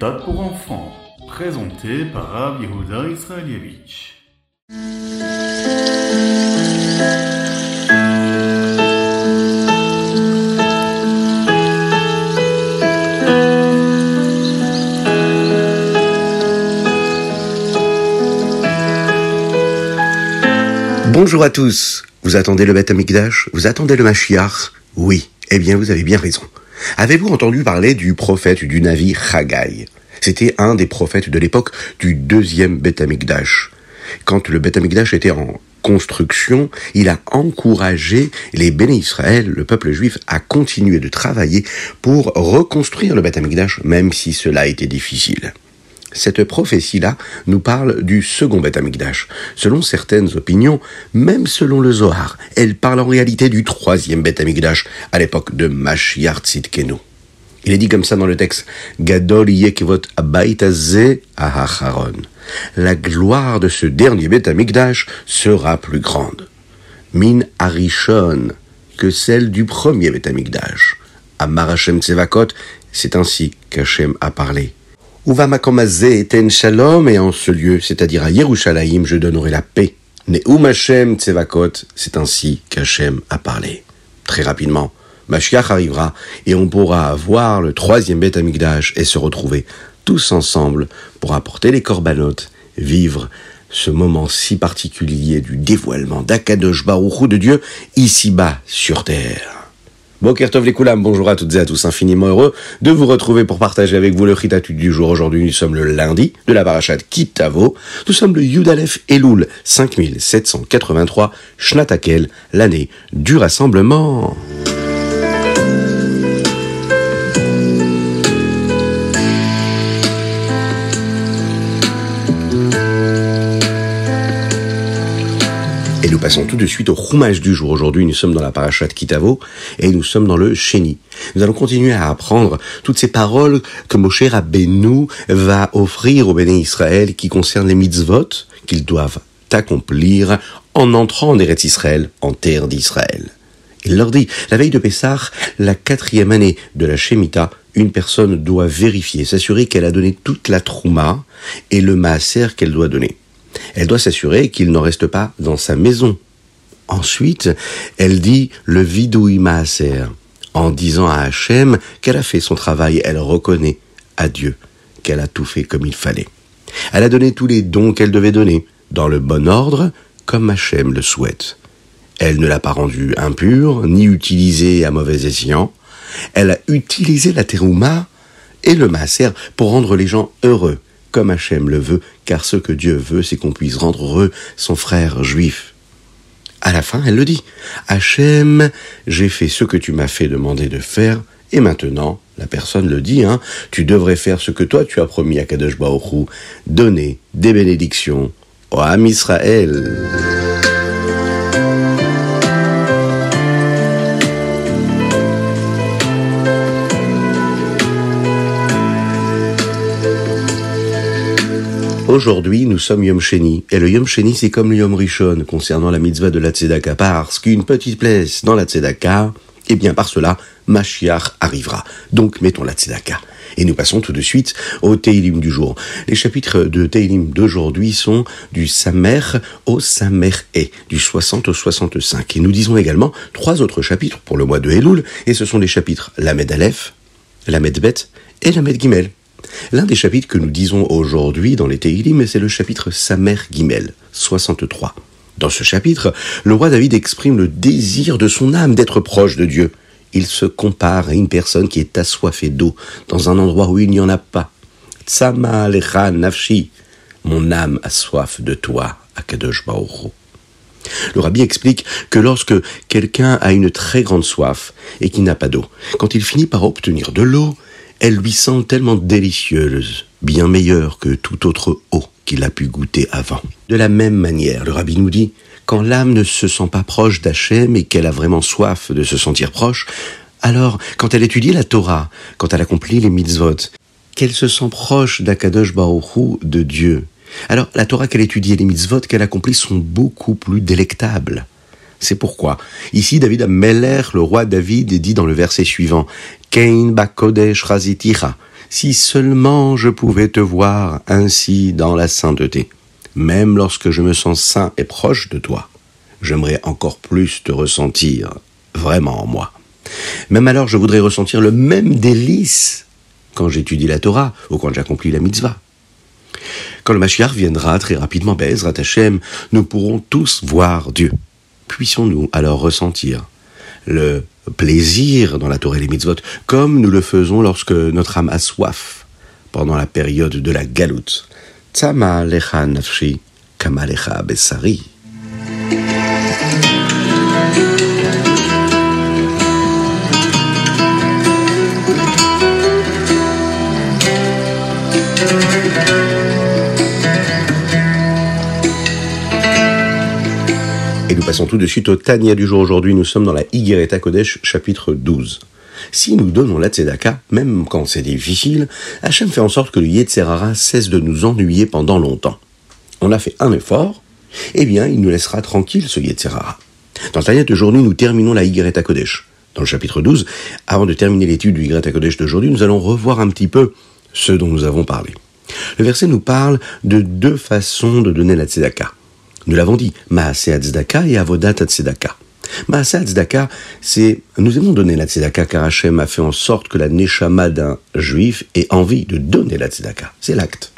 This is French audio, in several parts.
méthode pour enfants, présenté par Rav Yehuda Israelievich. Bonjour à tous. Vous attendez le Beth Amikdash Vous attendez le Mashiach? Oui. Eh bien, vous avez bien raison. Avez-vous entendu parler du prophète du navire Haggai? C'était un des prophètes de l'époque du deuxième Beth Amikdash. Quand le Beth Amikdash était en construction, il a encouragé les béné Israël, le peuple juif, à continuer de travailler pour reconstruire le Beth Amikdash, même si cela était difficile. Cette prophétie-là nous parle du second Beth Amikdash. Selon certaines opinions, même selon le Zohar, elle parle en réalité du troisième Beth Amikdash, à l'époque de Mashiach Tzidkenu. Il est dit comme ça dans le texte, Gadol yekvot ahacharon. La gloire de ce dernier Beth Amikdash sera plus grande. Min arishon que celle du premier Beth Amikdash. Amar Hashem Tsevakot, c'est ainsi qu'Hachem a parlé. Uva makomazé ten shalom, et en ce lieu, c'est-à-dire à Yerushalayim, je donnerai la paix. Neum Hashem Tsevakot, c'est ainsi qu'Hachem a parlé. Très rapidement, Mashiach arrivera et on pourra voir le troisième Beth Amikdash et se retrouver tous ensemble pour apporter les corbanotes, vivre ce moment si particulier du dévoilement d'Akadosh Baruch de Dieu ici-bas sur terre. Bokertov les Koulam, bonjour à toutes et à tous, infiniment heureux de vous retrouver pour partager avec vous le Ritatu du jour. Aujourd'hui, nous sommes le lundi de la Parashat Kitavo. Nous sommes le Yudalef Elul 5783, Shnatakel, l'année du rassemblement. Passons tout de suite au roumage du jour. Aujourd'hui, nous sommes dans la parachat Kitavo et nous sommes dans le Sheni. Nous allons continuer à apprendre toutes ces paroles que Moshe Rabbeinu va offrir au béné Israël qui concernent les mitzvot qu'ils doivent accomplir en entrant en Eretz Israël, en terre d'Israël. Il leur dit, la veille de Pessah, la quatrième année de la Shemitah, une personne doit vérifier, s'assurer qu'elle a donné toute la trouma et le maaser qu'elle doit donner. Elle doit s'assurer qu'il n'en reste pas dans sa maison. Ensuite, elle dit le vidouï maaser. En disant à Hachem qu'elle a fait son travail, elle reconnaît à Dieu qu'elle a tout fait comme il fallait. Elle a donné tous les dons qu'elle devait donner, dans le bon ordre, comme Hachem le souhaite. Elle ne l'a pas rendu impur, ni utilisé à mauvais escient. Elle a utilisé la terouma et le maaser pour rendre les gens heureux, comme Hachem le veut, car ce que Dieu veut, c'est qu'on puisse rendre heureux son frère juif. À la fin, elle le dit. Hachem, j'ai fait ce que tu m'as fait demander de faire, et maintenant, la personne le dit, hein, tu devrais faire ce que toi tu as promis à Kadosh Baruch donner des bénédictions au Ham Israël. Aujourd'hui, nous sommes Yom Sheni, et le Yom Sheni, c'est comme le Yom Rishon concernant la mitzvah de la Tzedaka, parce qu'une petite place dans la Tzedaka, et bien par cela, Mashiach arrivera. Donc mettons la Tzedaka. Et nous passons tout de suite au Teilim du jour. Les chapitres de Teilim d'aujourd'hui sont du Samer au Samer E, du 60 au 65. Et nous disons également trois autres chapitres pour le mois de Elul, et ce sont les chapitres Lamed Aleph, Lamed Bet et Lamed Gimel. L'un des chapitres que nous disons aujourd'hui dans les Teilim, c'est le chapitre Samer Gimel, 63. Dans ce chapitre, le roi David exprime le désir de son âme d'être proche de Dieu. Il se compare à une personne qui est assoiffée d'eau dans un endroit où il n'y en a pas. Tsama lecha nafshi, mon âme a soif de toi, Akadosh Baoru. Le rabbi explique que lorsque quelqu'un a une très grande soif et qu'il n'a pas d'eau, quand il finit par obtenir de l'eau, elle lui semble tellement délicieuse, bien meilleure que toute autre eau qu'il a pu goûter avant. De la même manière, le rabbi nous dit, quand l'âme ne se sent pas proche d'Hachem et qu'elle a vraiment soif de se sentir proche, alors, quand elle étudie la Torah, quand elle accomplit les mitzvot, qu'elle se sent proche d'Akadosh Baruch de Dieu, alors la Torah qu'elle étudie et les mitzvot qu'elle accomplit sont beaucoup plus délectables. C'est pourquoi, ici, David Meller, le roi David, dit dans le verset suivant, Kein bakodesh Si seulement je pouvais te voir ainsi dans la sainteté, même lorsque je me sens saint et proche de toi, j'aimerais encore plus te ressentir vraiment en moi. Même alors, je voudrais ressentir le même délice quand j'étudie la Torah ou quand j'accomplis la mitzvah. Quand le Mashiach viendra très rapidement, Bezrat Hashem, nous pourrons tous voir Dieu. Puissions-nous alors ressentir le plaisir dans la Torah et les mitzvot, comme nous le faisons lorsque notre âme a soif pendant la période de la galoute? Nafshi, besari. Nous passons tout de suite au Tania du jour. Aujourd'hui, nous sommes dans la Higuereta Kodesh, chapitre 12. Si nous donnons la tzedaka, même quand c'est difficile, Hachem fait en sorte que le Yetzerara cesse de nous ennuyer pendant longtemps. On a fait un effort, eh bien, il nous laissera tranquille ce Yetzerara. Dans Tania d'aujourd'hui, nous terminons la Higuereta Kodesh. Dans le chapitre 12, avant de terminer l'étude du Higuereta Kodesh d'aujourd'hui, nous allons revoir un petit peu ce dont nous avons parlé. Le verset nous parle de deux façons de donner la tzedaka. Nous l'avons dit, Maase Tzedaka et Avodat Tzedaka. Maase Tzedaka, c'est, nous aimons donner la Tzedaka car Hachem a fait en sorte que la Neshama d'un juif ait envie de donner la Tzedaka. C'est l'acte.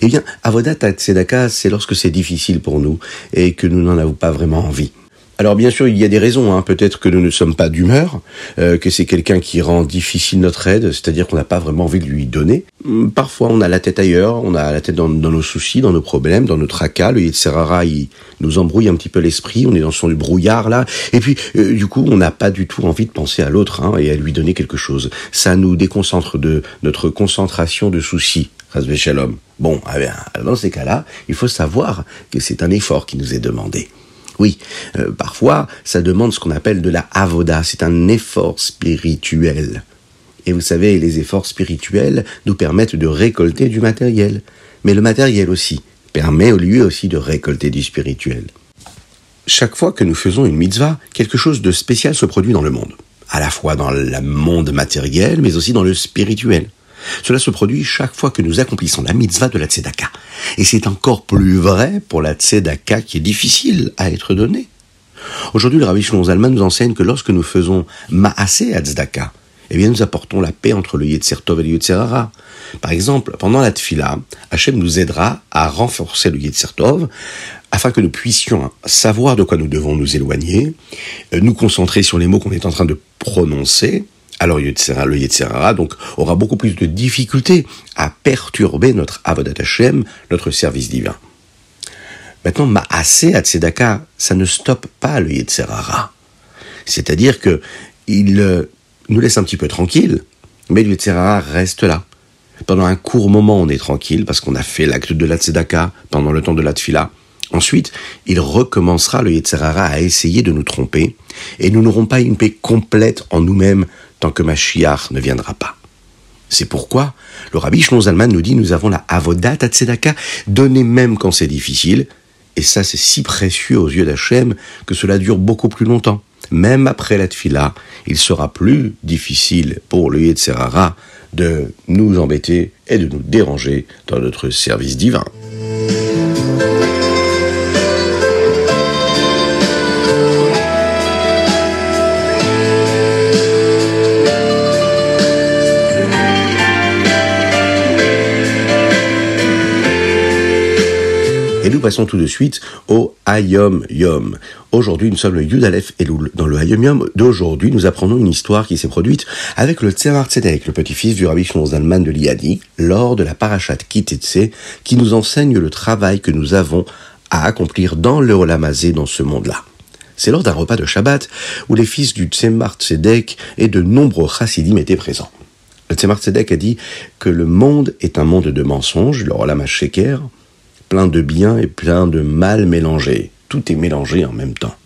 Eh bien, Avodat Tzedaka, c'est lorsque c'est difficile pour nous et que nous n'en avons pas vraiment envie. Alors bien sûr, il y a des raisons. Hein. Peut-être que nous ne sommes pas d'humeur, euh, que c'est quelqu'un qui rend difficile notre aide, c'est-à-dire qu'on n'a pas vraiment envie de lui donner. Hum, parfois, on a la tête ailleurs, on a la tête dans, nos soucis, dans nos problèmes, dans notre tracas. Le Yitzhara, il nous embrouille un petit peu l'esprit. On est dans son brouillard là, et puis euh, du coup, on n'a pas du tout envie de penser à l'autre hein, et à lui donner quelque chose. Ça nous déconcentre de notre concentration de soucis. Bon, eh bien, dans ces cas-là, il faut savoir que c'est un effort qui nous est demandé. Oui, euh, parfois, ça demande ce qu'on appelle de la avoda, c'est un effort spirituel. Et vous savez, les efforts spirituels nous permettent de récolter du matériel. Mais le matériel aussi permet lui aussi de récolter du spirituel. Chaque fois que nous faisons une mitzvah, quelque chose de spécial se produit dans le monde. À la fois dans le monde matériel, mais aussi dans le spirituel. Cela se produit chaque fois que nous accomplissons la mitzvah de la tzedaka. Et c'est encore plus vrai pour la tzedaka qui est difficile à être donnée. Aujourd'hui, le Rabbi Shlomo Zalman nous enseigne que lorsque nous faisons maasé à tzedaka, eh bien, nous apportons la paix entre le Yetzer Tov et le Yetzer Hara. Par exemple, pendant la Tfila, Hachem nous aidera à renforcer le Yetzer Tov afin que nous puissions savoir de quoi nous devons nous éloigner, euh, nous concentrer sur les mots qu'on est en train de prononcer, alors le Yetzirah donc aura beaucoup plus de difficultés à perturber notre Avodat Hashem, notre service divin. Maintenant, Maaseh Tzedaka, ça ne stoppe pas le Yetzirah. C'est-à-dire que il euh, nous laisse un petit peu tranquille, mais le Yetzirah reste là. Pendant un court moment, on est tranquille parce qu'on a fait l'acte de la Tzedaka pendant le temps de la Tfila. Ensuite, il recommencera le Yetzirah à essayer de nous tromper et nous n'aurons pas une paix complète en nous-mêmes tant que Mashiach ne viendra pas. C'est pourquoi le Rabbi Shlomo Zalman nous dit nous avons la avodat tzedaka donnée même quand c'est difficile, et ça c'est si précieux aux yeux d'Hachem que cela dure beaucoup plus longtemps. Même après la tfila, il sera plus difficile pour le Yetzerara de nous embêter et de nous déranger dans notre service divin. Passons tout de suite au Hayom Yom. Aujourd'hui, nous sommes le Yudalef Elul. Dans le Hayom Yom d'aujourd'hui, nous apprenons une histoire qui s'est produite avec le Tzemar Tzedek, le petit-fils du Rabbi Shlomo Zalman de Liadi, lors de la Parashat Kitetse, qui nous enseigne le travail que nous avons à accomplir dans le Olamazé dans ce monde-là. C'est lors d'un repas de Shabbat où les fils du Tzemar Tzedek et de nombreux chassidim étaient présents. Le Tzemar Tzedek a dit que le monde est un monde de mensonges, le Olam Sheker, plein de bien et plein de mal mélangés. Tout est mélangé en même temps.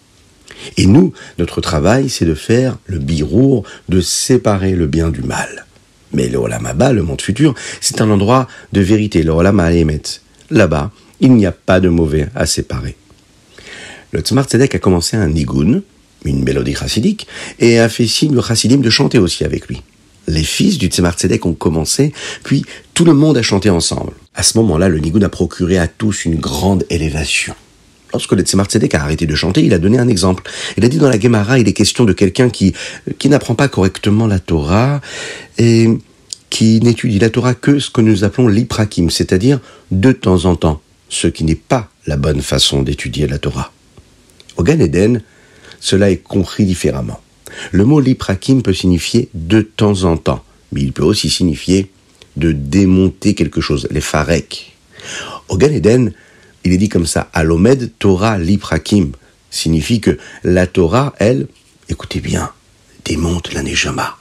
Et nous, notre travail, c'est de faire le birour, de séparer le bien du mal. Mais le Olamaba, le monde futur, c'est un endroit de vérité, le Olam Là-bas, il n'y a pas de mauvais à séparer. Le Tzmar Tzedek a commencé un nigun, une mélodie chassidique, et a fait signe au chassidim de chanter aussi avec lui. Les fils du Tzemar Tzedek ont commencé, puis tout le monde a chanté ensemble. À ce moment-là, le Nigoun a procuré à tous une grande élévation. Lorsque le Tzemar Tzedek a arrêté de chanter, il a donné un exemple. Il a dit dans la Gemara, il est question de quelqu'un qui, qui n'apprend pas correctement la Torah et qui n'étudie la Torah que ce que nous appelons l'iprakim, c'est-à-dire de temps en temps, ce qui n'est pas la bonne façon d'étudier la Torah. Au Gan Eden, cela est compris différemment. Le mot liprakim peut signifier de temps en temps, mais il peut aussi signifier de démonter quelque chose, les farek. Au Gan Eden, il est dit comme ça, Alomed Torah liprakim, signifie que la Torah, elle, écoutez bien, démonte la Neshama.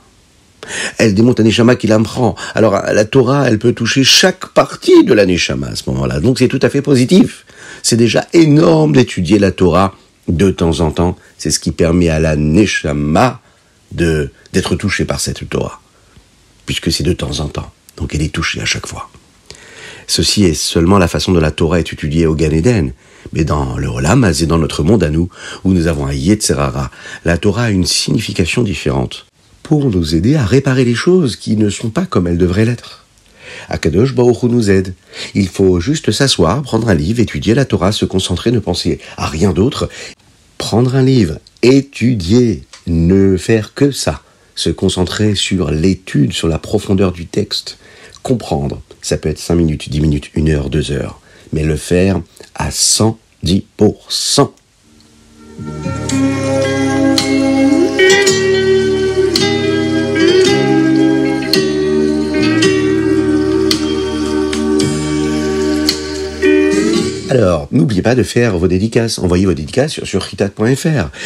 Elle démonte la Neshama qui prend. Alors la Torah, elle peut toucher chaque partie de la Neshama à ce moment-là. Donc c'est tout à fait positif. C'est déjà énorme d'étudier la Torah de temps en temps. C'est ce qui permet à la Neshama de d'être touchée par cette Torah. Puisque c'est de temps en temps. Donc elle est touchée à chaque fois. Ceci est seulement la façon dont la Torah est étudiée au Gan Eden. Mais dans le Olam, et dans notre monde à nous, où nous avons un Yetzerara, la Torah a une signification différente pour nous aider à réparer les choses qui ne sont pas comme elles devraient l'être. Akadosh Baruch nous aide. Il faut juste s'asseoir, prendre un livre, étudier la Torah, se concentrer, ne penser à rien d'autre. Prendre un livre, étudier, ne faire que ça. Se concentrer sur l'étude, sur la profondeur du texte. Comprendre. Ça peut être 5 minutes, 10 minutes, 1 heure, 2 heures. Mais le faire à 110%. Alors, n'oubliez pas de faire vos dédicaces. Envoyez vos dédicaces sur, sur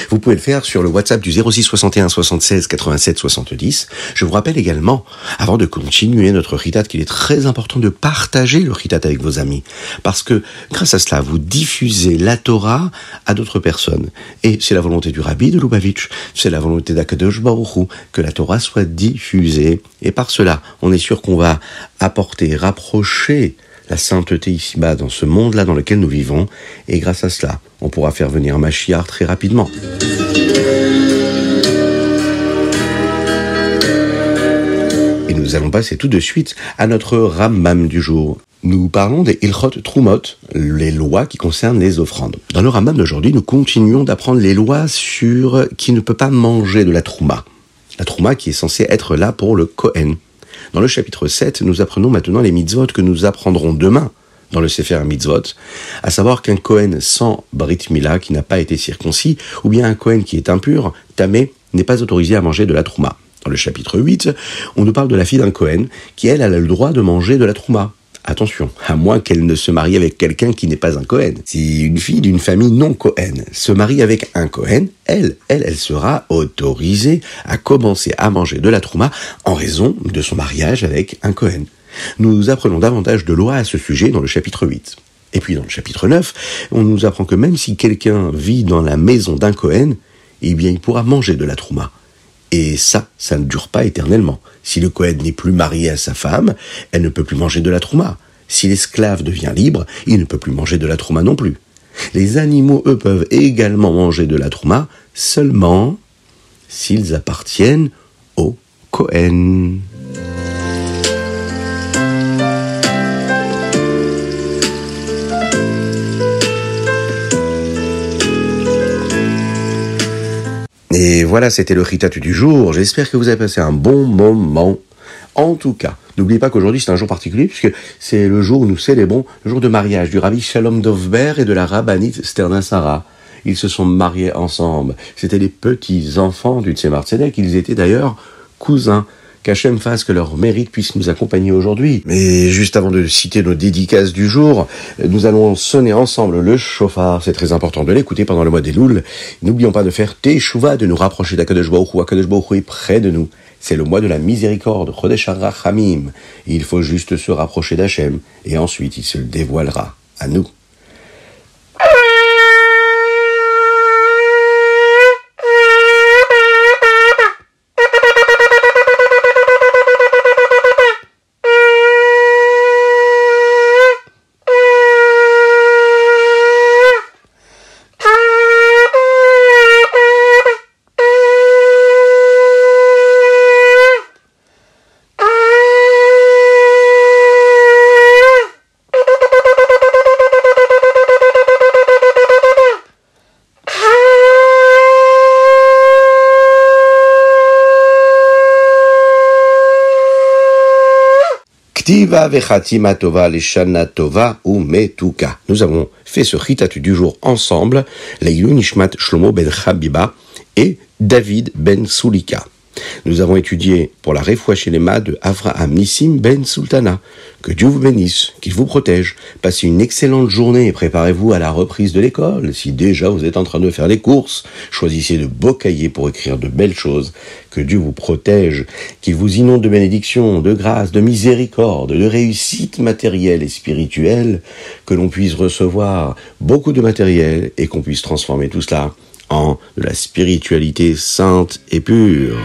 Vous pouvez le faire sur le WhatsApp du 06 61 76 87 70. Je vous rappelle également, avant de continuer notre Ritat, qu'il est très important de partager le Ritat avec vos amis. Parce que, grâce à cela, vous diffusez la Torah à d'autres personnes. Et c'est la volonté du Rabbi de Lubavitch, c'est la volonté d'Akadosh Baruch que la Torah soit diffusée. Et par cela, on est sûr qu'on va apporter, rapprocher la sainteté ici-bas, dans ce monde-là dans lequel nous vivons, et grâce à cela, on pourra faire venir Machiar très rapidement. Et nous allons passer tout de suite à notre Rambam du jour. Nous parlons des Ilchot Trumot, les lois qui concernent les offrandes. Dans le Rambam d'aujourd'hui, nous continuons d'apprendre les lois sur qui ne peut pas manger de la Trouma. La Trouma qui est censée être là pour le Kohen. Dans le chapitre 7, nous apprenons maintenant les mitzvot que nous apprendrons demain dans le Sefer Mitzvot, à savoir qu'un Kohen sans Brit Mila, qui n'a pas été circoncis, ou bien un Kohen qui est impur, tamé, n'est pas autorisé à manger de la Trouma. Dans le chapitre 8, on nous parle de la fille d'un Kohen, qui elle a le droit de manger de la Trouma. Attention, à moins qu'elle ne se marie avec quelqu'un qui n'est pas un Cohen. Si une fille d'une famille non Cohen se marie avec un Cohen, elle, elle, elle sera autorisée à commencer à manger de la trouma en raison de son mariage avec un Cohen. Nous apprenons davantage de lois à ce sujet dans le chapitre 8. Et puis dans le chapitre 9, on nous apprend que même si quelqu'un vit dans la maison d'un Cohen, eh bien il pourra manger de la trouma. Et ça, ça ne dure pas éternellement. Si le Cohen n'est plus marié à sa femme, elle ne peut plus manger de la trouma. Si l'esclave devient libre, il ne peut plus manger de la trouma non plus. Les animaux, eux, peuvent également manger de la trouma, seulement s'ils appartiennent au Cohen. Et voilà, c'était le ritat du jour. J'espère que vous avez passé un bon moment. En tout cas, n'oubliez pas qu'aujourd'hui c'est un jour particulier puisque c'est le jour où nous célébrons le jour de mariage du rabbi Shalom Dovber et de la rabbinite Sterna. Ils se sont mariés ensemble. C'était les petits enfants du Tzemar Tzedek. Ils étaient d'ailleurs cousins qu'Hachem fasse que leur mérite puisse nous accompagner aujourd'hui. Mais juste avant de citer nos dédicaces du jour, nous allons sonner ensemble le chauffard. C'est très important de l'écouter pendant le mois des Louls. N'oublions pas de faire Teshuvah, de nous rapprocher d'Akadosh Baruch Hu. Akadosh Baruch est près de nous. C'est le mois de la miséricorde, Chodesh Rachamim. Il faut juste se rapprocher d'Hachem et ensuite il se dévoilera à nous. Nous avons fait ce ritatu du jour ensemble, Leilun Nishmat Shlomo ben Chabiba et David ben Sulika. Nous avons étudié pour la Refouachelema de Avraham Nissim Ben Sultana. Que Dieu vous bénisse, qu'il vous protège. Passez une excellente journée et préparez-vous à la reprise de l'école. Si déjà vous êtes en train de faire les courses, choisissez de beaux cahiers pour écrire de belles choses. Que Dieu vous protège, qu'il vous inonde de bénédictions, de grâce, de miséricorde, de réussite matérielle et spirituelle, que l'on puisse recevoir beaucoup de matériel et qu'on puisse transformer tout cela en de la spiritualité sainte et pure.